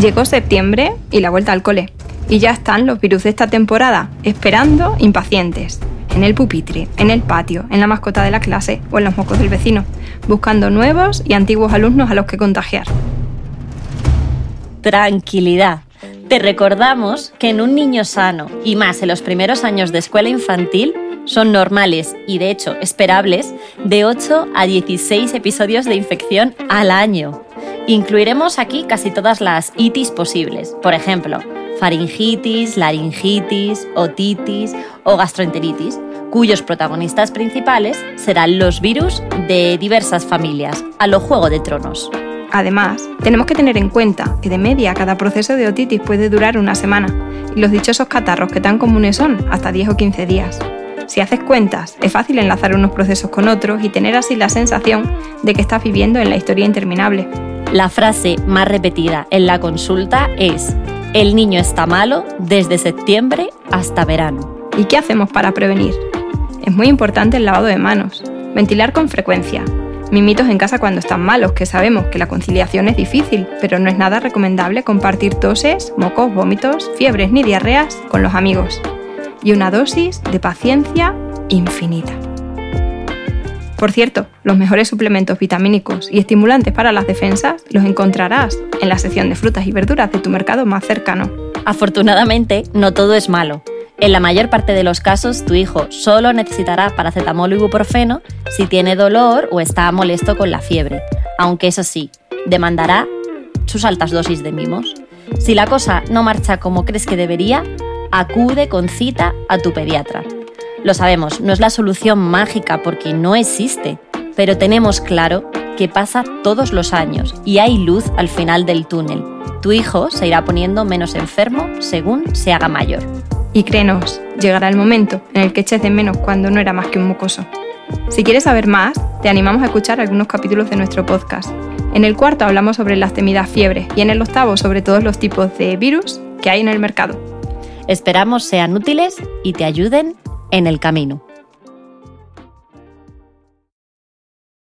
Llegó septiembre y la vuelta al cole. Y ya están los virus de esta temporada, esperando impacientes. En el pupitre, en el patio, en la mascota de la clase o en los mocos del vecino, buscando nuevos y antiguos alumnos a los que contagiar. Tranquilidad. Te recordamos que en un niño sano, y más en los primeros años de escuela infantil, son normales y de hecho esperables de 8 a 16 episodios de infección al año. Incluiremos aquí casi todas las itis posibles, por ejemplo, faringitis, laringitis, otitis o gastroenteritis, cuyos protagonistas principales serán los virus de diversas familias, a lo Juego de Tronos. Además, tenemos que tener en cuenta que de media cada proceso de otitis puede durar una semana y los dichosos catarros que tan comunes son hasta 10 o 15 días. Si haces cuentas, es fácil enlazar unos procesos con otros y tener así la sensación de que estás viviendo en la historia interminable. La frase más repetida en la consulta es, el niño está malo desde septiembre hasta verano. ¿Y qué hacemos para prevenir? Es muy importante el lavado de manos, ventilar con frecuencia, mimitos en casa cuando están malos, que sabemos que la conciliación es difícil, pero no es nada recomendable compartir toses, mocos, vómitos, fiebres ni diarreas con los amigos. Y una dosis de paciencia infinita. Por cierto, los mejores suplementos vitamínicos y estimulantes para las defensas los encontrarás en la sección de frutas y verduras de tu mercado más cercano. Afortunadamente, no todo es malo. En la mayor parte de los casos, tu hijo solo necesitará paracetamol o ibuprofeno si tiene dolor o está molesto con la fiebre, aunque eso sí, demandará sus altas dosis de mimos. Si la cosa no marcha como crees que debería, acude con cita a tu pediatra. Lo sabemos, no es la solución mágica porque no existe, pero tenemos claro que pasa todos los años y hay luz al final del túnel. Tu hijo se irá poniendo menos enfermo según se haga mayor. Y créenos, llegará el momento en el que eches de menos cuando no era más que un mucoso. Si quieres saber más, te animamos a escuchar algunos capítulos de nuestro podcast. En el cuarto hablamos sobre las temidas fiebres y en el octavo sobre todos los tipos de virus que hay en el mercado. Esperamos sean útiles y te ayuden en el camino.